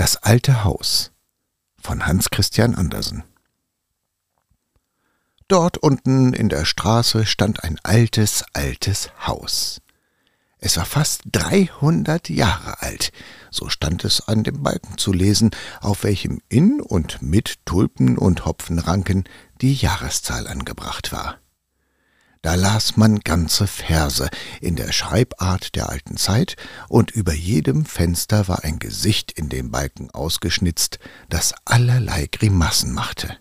Das alte Haus von Hans Christian Andersen Dort unten in der Straße stand ein altes, altes Haus. Es war fast dreihundert Jahre alt, so stand es an dem Balken zu lesen, auf welchem in und mit Tulpen und Hopfenranken die Jahreszahl angebracht war. Da las man ganze Verse in der Schreibart der alten Zeit, und über jedem Fenster war ein Gesicht in dem Balken ausgeschnitzt, das allerlei Grimassen machte.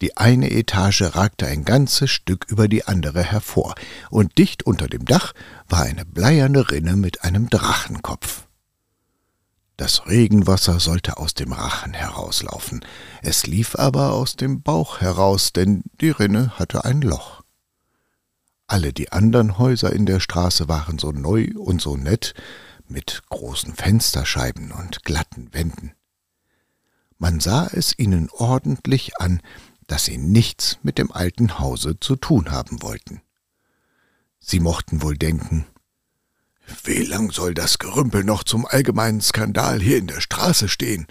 Die eine Etage ragte ein ganzes Stück über die andere hervor, und dicht unter dem Dach war eine bleierne Rinne mit einem Drachenkopf. Das Regenwasser sollte aus dem Rachen herauslaufen, es lief aber aus dem Bauch heraus, denn die Rinne hatte ein Loch. Alle die anderen Häuser in der Straße waren so neu und so nett, mit großen Fensterscheiben und glatten Wänden. Man sah es ihnen ordentlich an, dass sie nichts mit dem alten Hause zu tun haben wollten. Sie mochten wohl denken, wie lang soll das Gerümpel noch zum allgemeinen Skandal hier in der Straße stehen?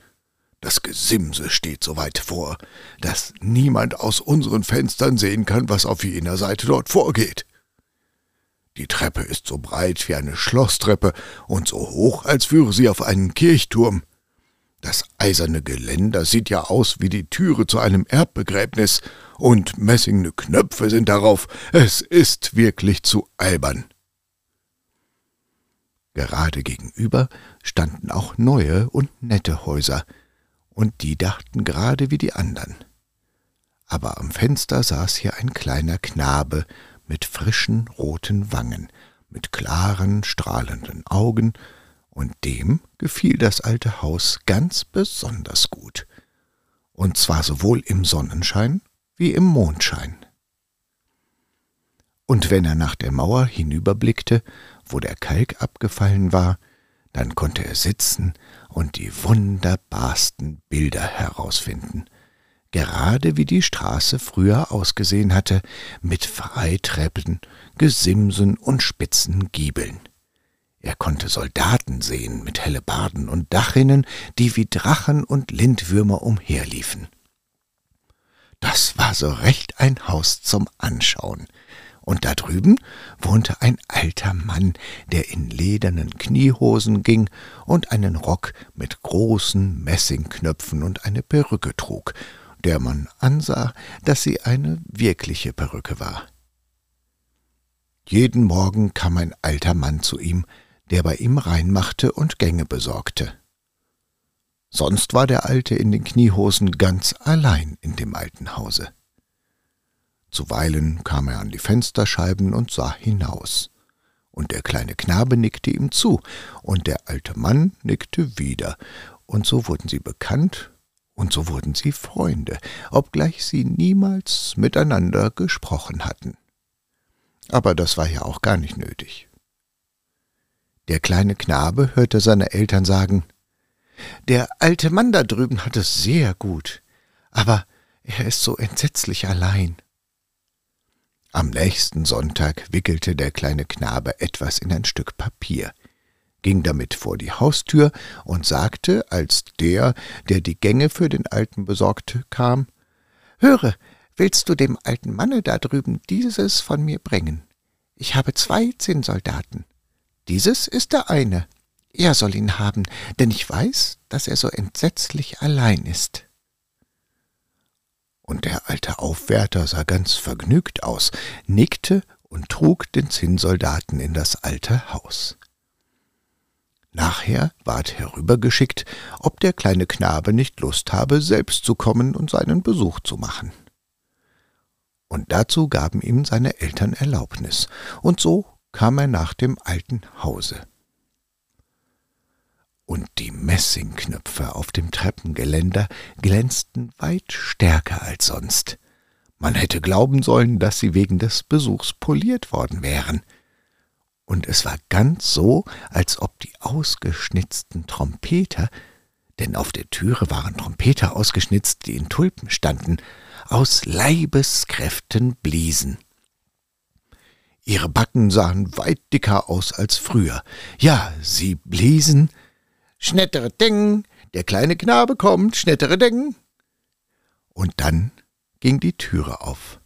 Das Gesimse steht so weit vor, dass niemand aus unseren Fenstern sehen kann, was auf jener Seite dort vorgeht. Die Treppe ist so breit wie eine Schlosstreppe und so hoch, als führe sie auf einen Kirchturm. Das eiserne Geländer sieht ja aus wie die Türe zu einem Erbbegräbnis, und messingne Knöpfe sind darauf. Es ist wirklich zu albern. Gerade gegenüber standen auch neue und nette Häuser, und die dachten gerade wie die andern. Aber am Fenster saß hier ein kleiner Knabe mit frischen roten Wangen, mit klaren, strahlenden Augen, und dem gefiel das alte Haus ganz besonders gut, und zwar sowohl im Sonnenschein wie im Mondschein. Und wenn er nach der Mauer hinüberblickte, wo der Kalk abgefallen war, dann konnte er sitzen und die wunderbarsten Bilder herausfinden, gerade wie die Straße früher ausgesehen hatte, mit Freitreppen, Gesimsen und spitzen Giebeln. Er konnte Soldaten sehen mit Hellebarden und Dachrinnen, die wie Drachen und Lindwürmer umherliefen. Das war so recht ein Haus zum Anschauen, und da drüben wohnte ein alter Mann, der in ledernen Kniehosen ging und einen Rock mit großen Messingknöpfen und eine Perücke trug, der man ansah, dass sie eine wirkliche Perücke war. Jeden Morgen kam ein alter Mann zu ihm, der bei ihm reinmachte und Gänge besorgte. Sonst war der Alte in den Kniehosen ganz allein in dem alten Hause. Zuweilen kam er an die Fensterscheiben und sah hinaus. Und der kleine Knabe nickte ihm zu, und der alte Mann nickte wieder, und so wurden sie bekannt, und so wurden sie Freunde, obgleich sie niemals miteinander gesprochen hatten. Aber das war ja auch gar nicht nötig. Der kleine Knabe hörte seine Eltern sagen, Der alte Mann da drüben hat es sehr gut, aber er ist so entsetzlich allein. Am nächsten Sonntag wickelte der kleine Knabe etwas in ein Stück Papier, ging damit vor die Haustür und sagte, als der, der die Gänge für den Alten besorgte, kam Höre, willst du dem alten Manne da drüben dieses von mir bringen? Ich habe zwei Zinnsoldaten. Dieses ist der eine. Er soll ihn haben, denn ich weiß, dass er so entsetzlich allein ist und der alte Aufwärter sah ganz vergnügt aus, nickte und trug den Zinnsoldaten in das alte Haus. Nachher ward herübergeschickt, ob der kleine Knabe nicht Lust habe, selbst zu kommen und seinen Besuch zu machen. Und dazu gaben ihm seine Eltern Erlaubnis, und so kam er nach dem alten Hause. Und die Messingknöpfe auf dem Treppengeländer glänzten weit stärker als sonst. Man hätte glauben sollen, dass sie wegen des Besuchs poliert worden wären. Und es war ganz so, als ob die ausgeschnitzten Trompeter, denn auf der Türe waren Trompeter ausgeschnitzt, die in Tulpen standen, aus Leibeskräften bliesen. Ihre Backen sahen weit dicker aus als früher. Ja, sie bliesen Schnettere Ding, der kleine Knabe kommt, schnettere Ding. Und dann ging die Türe auf.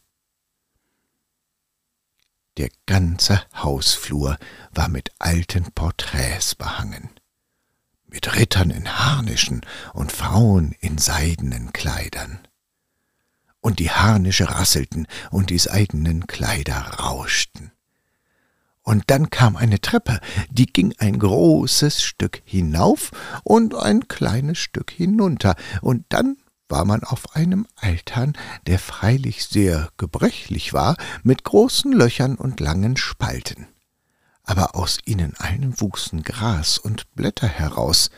Der ganze Hausflur war mit alten Porträts behangen, mit Rittern in Harnischen und Frauen in seidenen Kleidern. Und die Harnische rasselten und die seidenen Kleider rauschten. Und dann kam eine Treppe, die ging ein großes Stück hinauf und ein kleines Stück hinunter, und dann war man auf einem Altan, der freilich sehr gebrechlich war, mit großen Löchern und langen Spalten. Aber aus ihnen allen wuchsen Gras und Blätter heraus,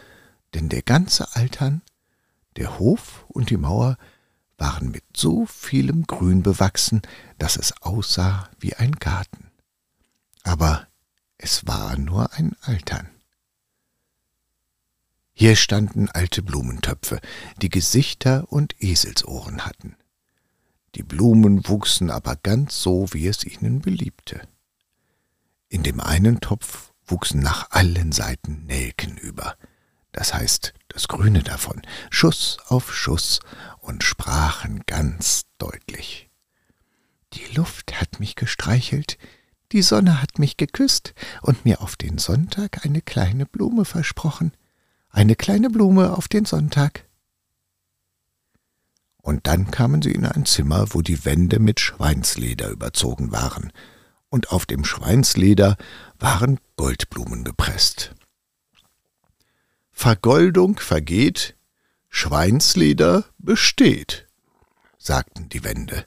denn der ganze Altan, der Hof und die Mauer waren mit so vielem Grün bewachsen, dass es aussah wie ein Garten aber es war nur ein Altern. Hier standen alte Blumentöpfe, die Gesichter und Eselsohren hatten. Die Blumen wuchsen aber ganz so, wie es ihnen beliebte. In dem einen Topf wuchsen nach allen Seiten Nelken über, das heißt das Grüne davon, Schuss auf Schuss und sprachen ganz deutlich. Die Luft hat mich gestreichelt, die Sonne hat mich geküsst und mir auf den Sonntag eine kleine Blume versprochen. Eine kleine Blume auf den Sonntag. Und dann kamen sie in ein Zimmer, wo die Wände mit Schweinsleder überzogen waren, und auf dem Schweinsleder waren Goldblumen gepresst. Vergoldung vergeht, Schweinsleder besteht, sagten die Wände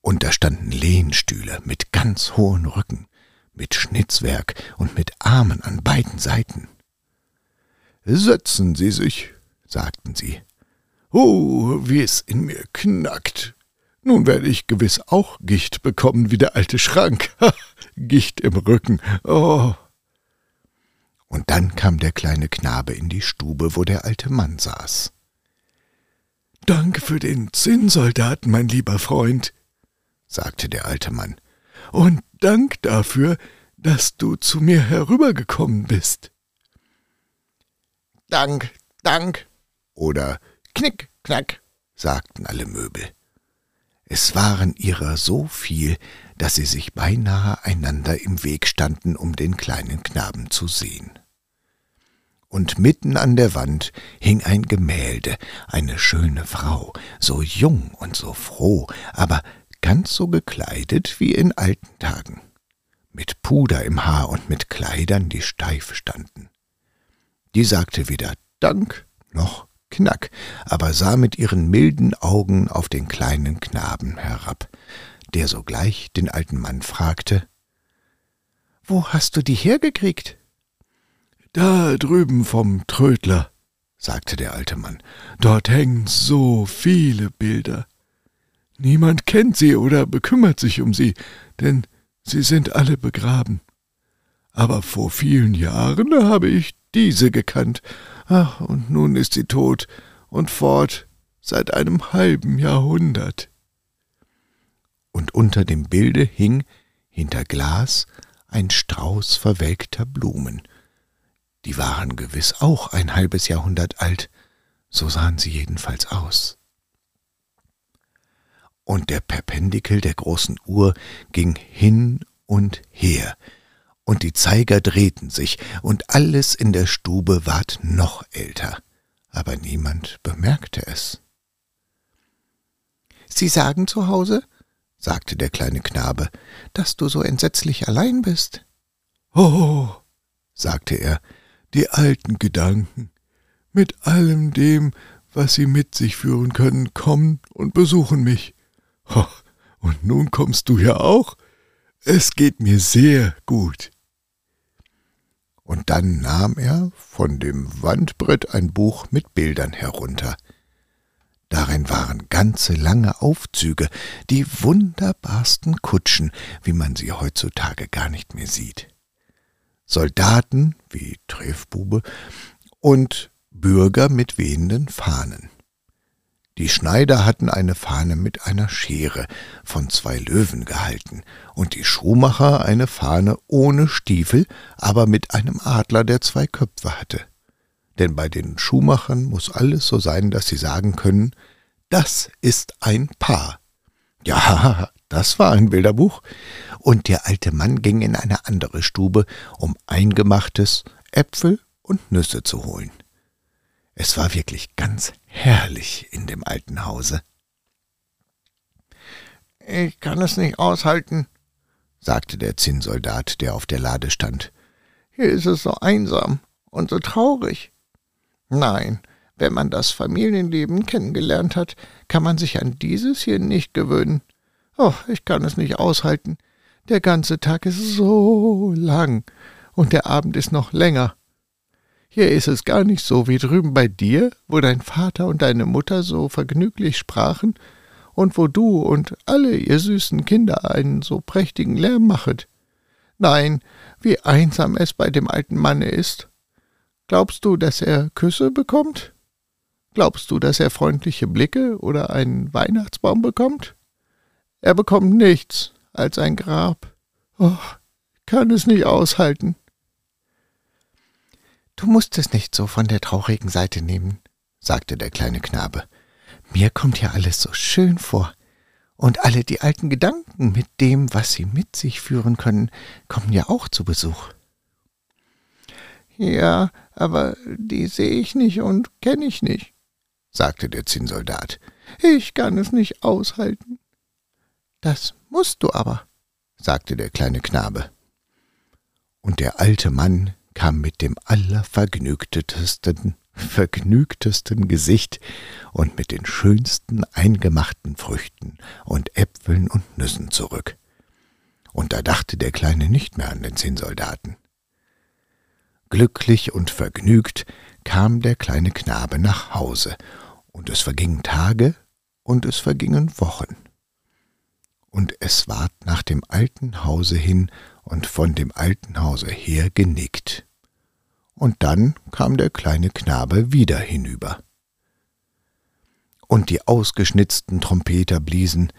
und da standen Lehnstühle mit ganz hohen Rücken, mit Schnitzwerk und mit Armen an beiden Seiten. Setzen Sie sich, sagten sie. Oh, wie es in mir knackt. Nun werde ich gewiss auch Gicht bekommen wie der alte Schrank. Gicht im Rücken. Oh. Und dann kam der kleine Knabe in die Stube, wo der alte Mann saß. Danke für den Zinnsoldaten, mein lieber Freund, sagte der alte Mann, und Dank dafür, dass du zu mir herübergekommen bist. Dank, Dank oder Knick, Knack, sagten alle Möbel. Es waren ihrer so viel, dass sie sich beinahe einander im Weg standen, um den kleinen Knaben zu sehen. Und mitten an der Wand hing ein Gemälde, eine schöne Frau, so jung und so froh, aber ganz so gekleidet wie in alten Tagen, mit Puder im Haar und mit Kleidern, die steif standen. Die sagte weder Dank noch Knack, aber sah mit ihren milden Augen auf den kleinen Knaben herab, der sogleich den alten Mann fragte Wo hast du die hergekriegt? Da drüben vom Trödler, sagte der alte Mann, dort hängen so viele Bilder. Niemand kennt sie oder bekümmert sich um sie, denn sie sind alle begraben. Aber vor vielen Jahren habe ich diese gekannt. Ach, und nun ist sie tot und fort seit einem halben Jahrhundert. Und unter dem Bilde hing hinter Glas ein Strauß verwelkter Blumen. Die waren gewiss auch ein halbes Jahrhundert alt, so sahen sie jedenfalls aus und der Perpendikel der großen Uhr ging hin und her, und die Zeiger drehten sich, und alles in der Stube ward noch älter, aber niemand bemerkte es. Sie sagen zu Hause, sagte der kleine Knabe, dass du so entsetzlich allein bist. Oh, sagte er, die alten Gedanken, mit allem dem, was sie mit sich führen können, kommen und besuchen mich. Und nun kommst du ja auch? Es geht mir sehr gut. Und dann nahm er von dem Wandbrett ein Buch mit Bildern herunter. Darin waren ganze lange Aufzüge, die wunderbarsten Kutschen, wie man sie heutzutage gar nicht mehr sieht. Soldaten wie Treffbube und Bürger mit wehenden Fahnen. Die Schneider hatten eine Fahne mit einer Schere von zwei Löwen gehalten und die Schuhmacher eine Fahne ohne Stiefel, aber mit einem Adler, der zwei Köpfe hatte. Denn bei den Schuhmachern muss alles so sein, dass sie sagen können, das ist ein Paar. Ja, das war ein Bilderbuch. Und der alte Mann ging in eine andere Stube, um eingemachtes Äpfel und Nüsse zu holen. Es war wirklich ganz herrlich in dem alten Hause. Ich kann es nicht aushalten, sagte der Zinnsoldat, der auf der Lade stand. Hier ist es so einsam und so traurig. Nein, wenn man das Familienleben kennengelernt hat, kann man sich an dieses hier nicht gewöhnen. Oh, ich kann es nicht aushalten. Der ganze Tag ist so lang und der Abend ist noch länger. Hier ist es gar nicht so wie drüben bei dir, wo dein Vater und deine Mutter so vergnüglich sprachen und wo du und alle ihr süßen Kinder einen so prächtigen Lärm machet. Nein, wie einsam es bei dem alten Manne ist. Glaubst du, dass er Küsse bekommt? Glaubst du, dass er freundliche Blicke oder einen Weihnachtsbaum bekommt? Er bekommt nichts als ein Grab. Oh, kann es nicht aushalten. Du musst es nicht so von der traurigen Seite nehmen, sagte der kleine Knabe. Mir kommt ja alles so schön vor. Und alle die alten Gedanken mit dem, was sie mit sich führen können, kommen ja auch zu Besuch. Ja, aber die sehe ich nicht und kenne ich nicht, sagte der Zinnsoldat. Ich kann es nicht aushalten. Das musst du aber, sagte der kleine Knabe. Und der alte Mann kam mit dem allervergnügtesten, vergnügtesten Gesicht und mit den schönsten eingemachten Früchten und Äpfeln und Nüssen zurück. Und da dachte der Kleine nicht mehr an den Zinnsoldaten. Glücklich und vergnügt kam der kleine Knabe nach Hause, und es vergingen Tage und es vergingen Wochen. Und es ward nach dem alten Hause hin und von dem alten Hause her genickt. Und dann kam der kleine Knabe wieder hinüber. Und die ausgeschnitzten Trompeter bliesen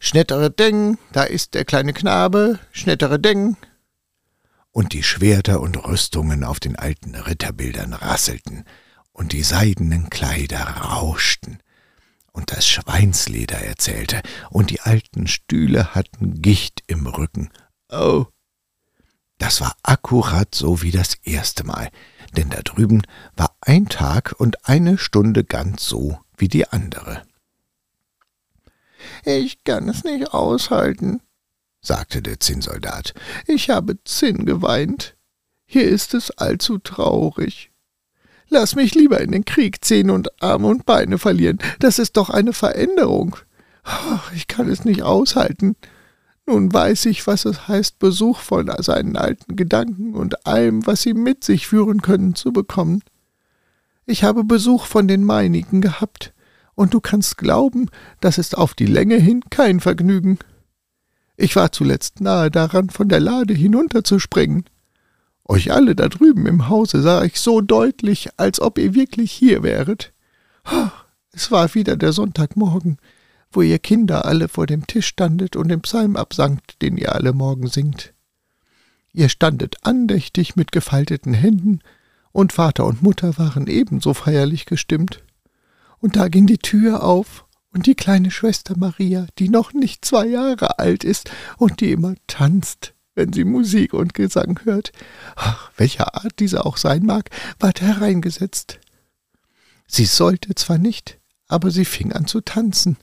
Schnettere Deng, da ist der kleine Knabe, Schnettere Deng. Und die Schwerter und Rüstungen auf den alten Ritterbildern rasselten, und die seidenen Kleider rauschten, und das Schweinsleder erzählte, und die alten Stühle hatten Gicht im Rücken. Oh, das war akkurat so wie das erste Mal, denn da drüben war ein Tag und eine Stunde ganz so wie die andere. Ich kann es nicht aushalten, sagte der Zinnsoldat. Ich habe Zinn geweint. Hier ist es allzu traurig. Lass mich lieber in den Krieg Zähne und Arme und Beine verlieren. Das ist doch eine Veränderung. Ich kann es nicht aushalten. Nun weiß ich, was es heißt, Besuch von seinen alten Gedanken und allem, was sie mit sich führen können, zu bekommen. Ich habe Besuch von den meinigen gehabt, und du kannst glauben, das ist auf die Länge hin kein Vergnügen. Ich war zuletzt nahe daran, von der Lade hinunterzuspringen. Euch alle da drüben im Hause sah ich so deutlich, als ob ihr wirklich hier wäret. Es war wieder der Sonntagmorgen, wo ihr Kinder alle vor dem Tisch standet und den Psalm absangt, den ihr alle Morgen singt. Ihr standet andächtig mit gefalteten Händen, und Vater und Mutter waren ebenso feierlich gestimmt. Und da ging die Tür auf, und die kleine Schwester Maria, die noch nicht zwei Jahre alt ist und die immer tanzt, wenn sie Musik und Gesang hört, ach, welcher Art diese auch sein mag, ward hereingesetzt. Sie sollte zwar nicht, aber sie fing an zu tanzen,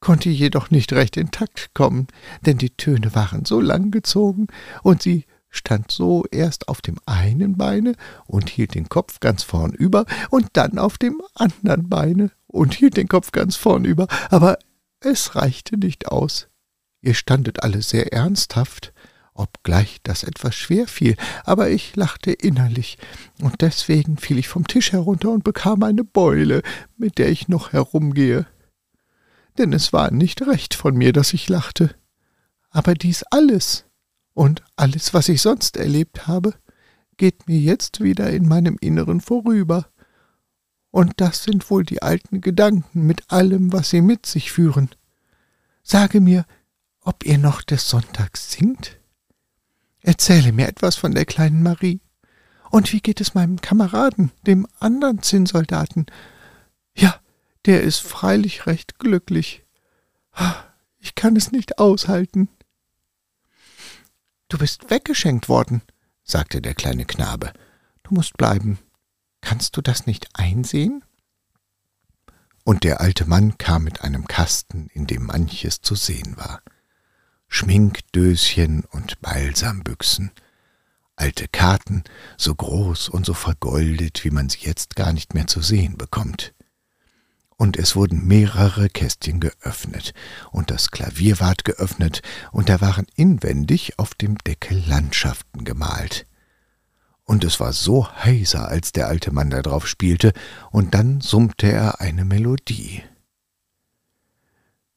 konnte jedoch nicht recht in Takt kommen, denn die Töne waren so lang gezogen, und sie stand so erst auf dem einen Beine und hielt den Kopf ganz vornüber und dann auf dem andern Beine und hielt den Kopf ganz vornüber, aber es reichte nicht aus. Ihr standet alle sehr ernsthaft, obgleich das etwas schwer fiel, aber ich lachte innerlich, und deswegen fiel ich vom Tisch herunter und bekam eine Beule, mit der ich noch herumgehe. Denn es war nicht recht von mir, dass ich lachte. Aber dies alles und alles, was ich sonst erlebt habe, geht mir jetzt wieder in meinem Inneren vorüber. Und das sind wohl die alten Gedanken mit allem, was sie mit sich führen. Sage mir, ob ihr noch des Sonntags singt? Erzähle mir etwas von der kleinen Marie. Und wie geht es meinem Kameraden, dem anderen Zinnsoldaten? Ja, der ist freilich recht glücklich. Ich kann es nicht aushalten. Du bist weggeschenkt worden, sagte der kleine Knabe. Du musst bleiben. Kannst du das nicht einsehen? Und der alte Mann kam mit einem Kasten, in dem manches zu sehen war. Schminkdöschen und Balsambüchsen, alte Karten, so groß und so vergoldet, wie man sie jetzt gar nicht mehr zu sehen bekommt. Und es wurden mehrere Kästchen geöffnet, und das Klavier ward geöffnet, und da waren inwendig auf dem Deckel Landschaften gemalt. Und es war so heiser, als der alte Mann da drauf spielte, und dann summte er eine Melodie.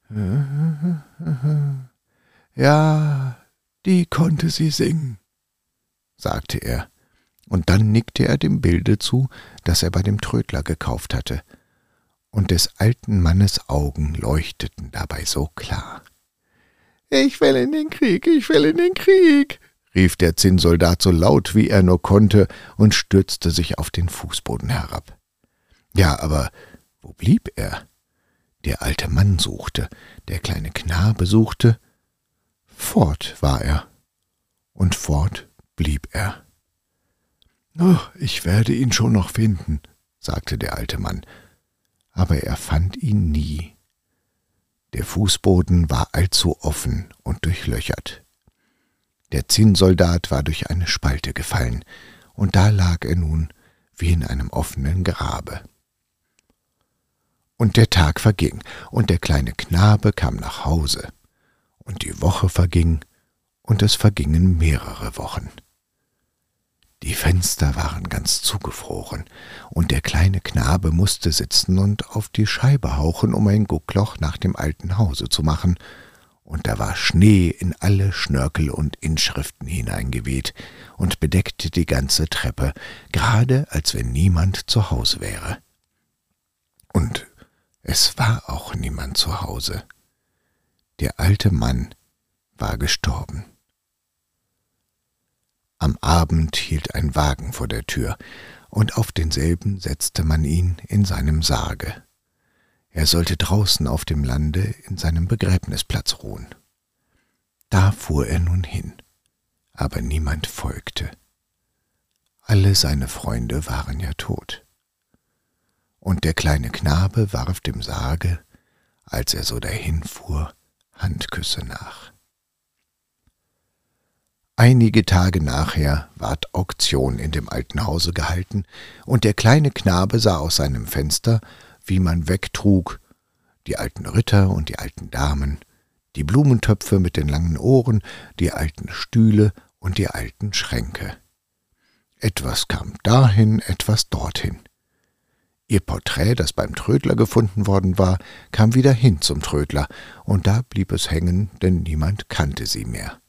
Ja, die konnte sie singen, sagte er, und dann nickte er dem Bilde zu, das er bei dem Trödler gekauft hatte, und des alten Mannes Augen leuchteten dabei so klar. Ich will in den Krieg, ich will in den Krieg, rief der Zinnsoldat so laut, wie er nur konnte, und stürzte sich auf den Fußboden herab. Ja, aber wo blieb er? Der alte Mann suchte, der kleine Knabe suchte, Fort war er, und fort blieb er. Oh, ich werde ihn schon noch finden, sagte der alte Mann, aber er fand ihn nie. Der Fußboden war allzu offen und durchlöchert. Der Zinnsoldat war durch eine Spalte gefallen, und da lag er nun wie in einem offenen Grabe. Und der Tag verging, und der kleine Knabe kam nach Hause und die Woche verging, und es vergingen mehrere Wochen. Die Fenster waren ganz zugefroren, und der kleine Knabe musste sitzen und auf die Scheibe hauchen, um ein Guckloch nach dem alten Hause zu machen, und da war Schnee in alle Schnörkel und Inschriften hineingeweht und bedeckte die ganze Treppe, gerade als wenn niemand zu Hause wäre. Und es war auch niemand zu Hause. Der alte Mann war gestorben. Am Abend hielt ein Wagen vor der Tür, und auf denselben setzte man ihn in seinem Sarge. Er sollte draußen auf dem Lande in seinem Begräbnisplatz ruhen. Da fuhr er nun hin, aber niemand folgte. Alle seine Freunde waren ja tot. Und der kleine Knabe warf dem Sarge, als er so dahinfuhr, Handküsse nach. Einige Tage nachher ward Auktion in dem alten Hause gehalten, und der kleine Knabe sah aus seinem Fenster, wie man wegtrug, die alten Ritter und die alten Damen, die Blumentöpfe mit den langen Ohren, die alten Stühle und die alten Schränke. Etwas kam dahin, etwas dorthin. Ihr Porträt, das beim Trödler gefunden worden war, kam wieder hin zum Trödler, und da blieb es hängen, denn niemand kannte sie mehr.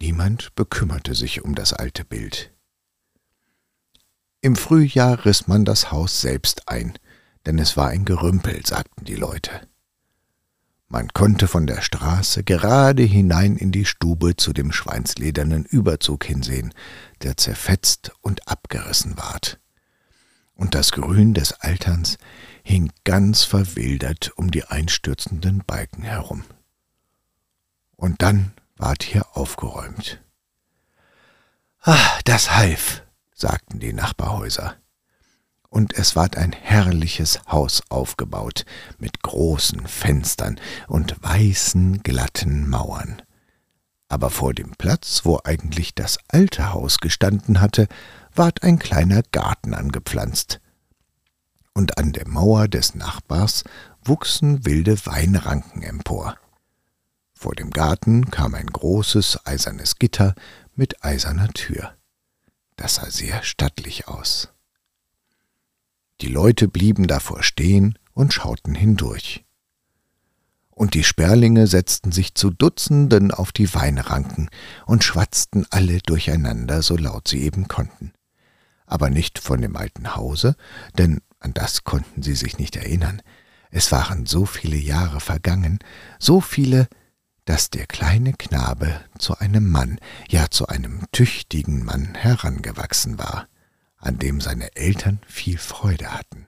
Niemand bekümmerte sich um das alte Bild. Im Frühjahr riss man das Haus selbst ein, denn es war ein Gerümpel, sagten die Leute. Man konnte von der Straße gerade hinein in die Stube zu dem schweinsledernen Überzug hinsehen, der zerfetzt und abgerissen ward und das Grün des Alterns hing ganz verwildert um die einstürzenden Balken herum. Und dann ward hier aufgeräumt. Ah, das half, sagten die Nachbarhäuser. Und es ward ein herrliches Haus aufgebaut, mit großen Fenstern und weißen, glatten Mauern. Aber vor dem Platz, wo eigentlich das alte Haus gestanden hatte, ward ein kleiner Garten angepflanzt. Und an der Mauer des Nachbars wuchsen wilde Weinranken empor. Vor dem Garten kam ein großes eisernes Gitter mit eiserner Tür. Das sah sehr stattlich aus. Die Leute blieben davor stehen und schauten hindurch. Und die Sperlinge setzten sich zu Dutzenden auf die Weinranken und schwatzten alle durcheinander, so laut sie eben konnten. Aber nicht von dem alten Hause, denn an das konnten sie sich nicht erinnern. Es waren so viele Jahre vergangen, so viele, dass der kleine Knabe zu einem Mann, ja zu einem tüchtigen Mann herangewachsen war, an dem seine Eltern viel Freude hatten.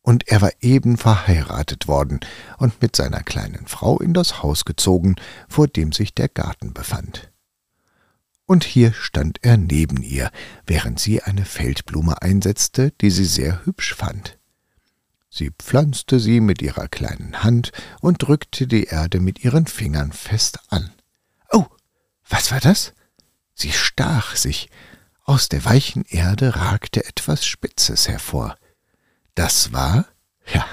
Und er war eben verheiratet worden und mit seiner kleinen Frau in das Haus gezogen, vor dem sich der Garten befand. Und hier stand er neben ihr, während sie eine Feldblume einsetzte, die sie sehr hübsch fand. Sie pflanzte sie mit ihrer kleinen Hand und drückte die Erde mit ihren Fingern fest an. Oh, was war das? Sie stach sich. Aus der weichen Erde ragte etwas Spitzes hervor. Das war, ja,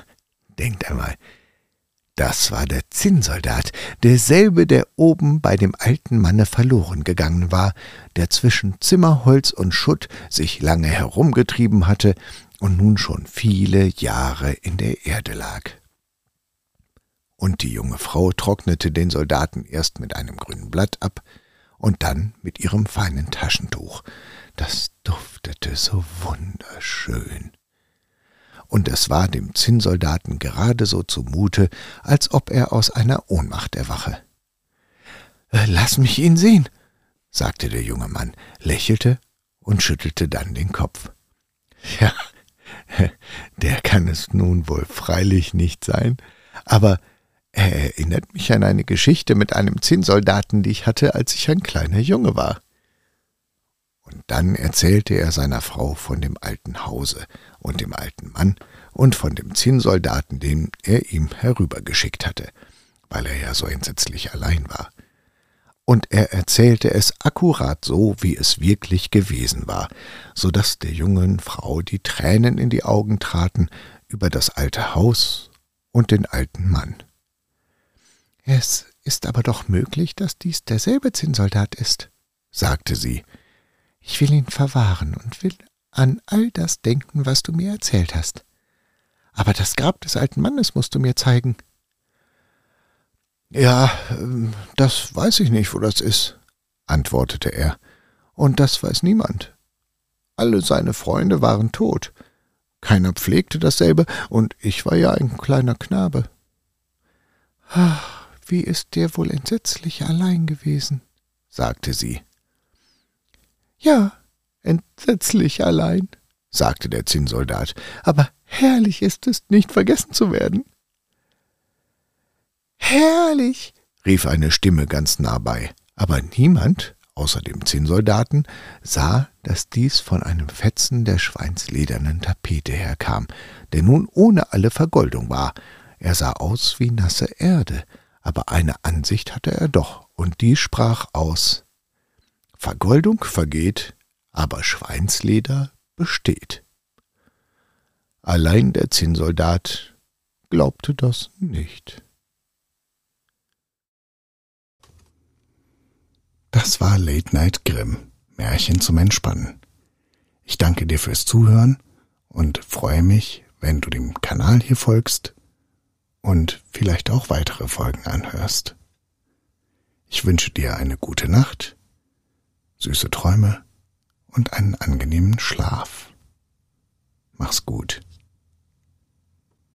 denkt einmal, das war der Zinnsoldat, derselbe, der oben bei dem alten Manne verloren gegangen war, der zwischen Zimmerholz und Schutt sich lange herumgetrieben hatte und nun schon viele Jahre in der Erde lag. Und die junge Frau trocknete den Soldaten erst mit einem grünen Blatt ab und dann mit ihrem feinen Taschentuch. Das duftete so wunderschön. Und es war dem Zinnsoldaten gerade so zumute, als ob er aus einer Ohnmacht erwache. Äh, lass mich ihn sehen, sagte der junge Mann, lächelte und schüttelte dann den Kopf. Ja, Der kann es nun wohl freilich nicht sein, aber er erinnert mich an eine Geschichte mit einem Zinnsoldaten, die ich hatte, als ich ein kleiner Junge war. Und dann erzählte er seiner Frau von dem alten Hause und dem alten Mann und von dem Zinnsoldaten, den er ihm herübergeschickt hatte, weil er ja so entsetzlich allein war und er erzählte es akkurat so, wie es wirklich gewesen war, so dass der jungen Frau die Tränen in die Augen traten über das alte Haus und den alten Mann. Es ist aber doch möglich, dass dies derselbe Zinnsoldat ist, sagte sie. Ich will ihn verwahren und will an all das denken, was du mir erzählt hast. Aber das Grab des alten Mannes musst du mir zeigen. Ja, ähm, das weiß ich nicht, wo das ist, antwortete er, und das weiß niemand. Alle seine Freunde waren tot. Keiner pflegte dasselbe, und ich war ja ein kleiner Knabe. Ach, wie ist der wohl entsetzlich allein gewesen, sagte sie. Ja, entsetzlich allein, sagte der Zinnsoldat, aber herrlich ist es, nicht vergessen zu werden. Herrlich, rief eine Stimme ganz nah bei, aber niemand, außer dem Zinnsoldaten, sah, dass dies von einem Fetzen der schweinsledernen Tapete herkam, der nun ohne alle Vergoldung war. Er sah aus wie nasse Erde, aber eine Ansicht hatte er doch, und die sprach aus Vergoldung vergeht, aber Schweinsleder besteht. Allein der Zinnsoldat glaubte das nicht. Das war Late Night Grimm, Märchen zum Entspannen. Ich danke dir fürs Zuhören und freue mich, wenn du dem Kanal hier folgst und vielleicht auch weitere Folgen anhörst. Ich wünsche dir eine gute Nacht, süße Träume und einen angenehmen Schlaf.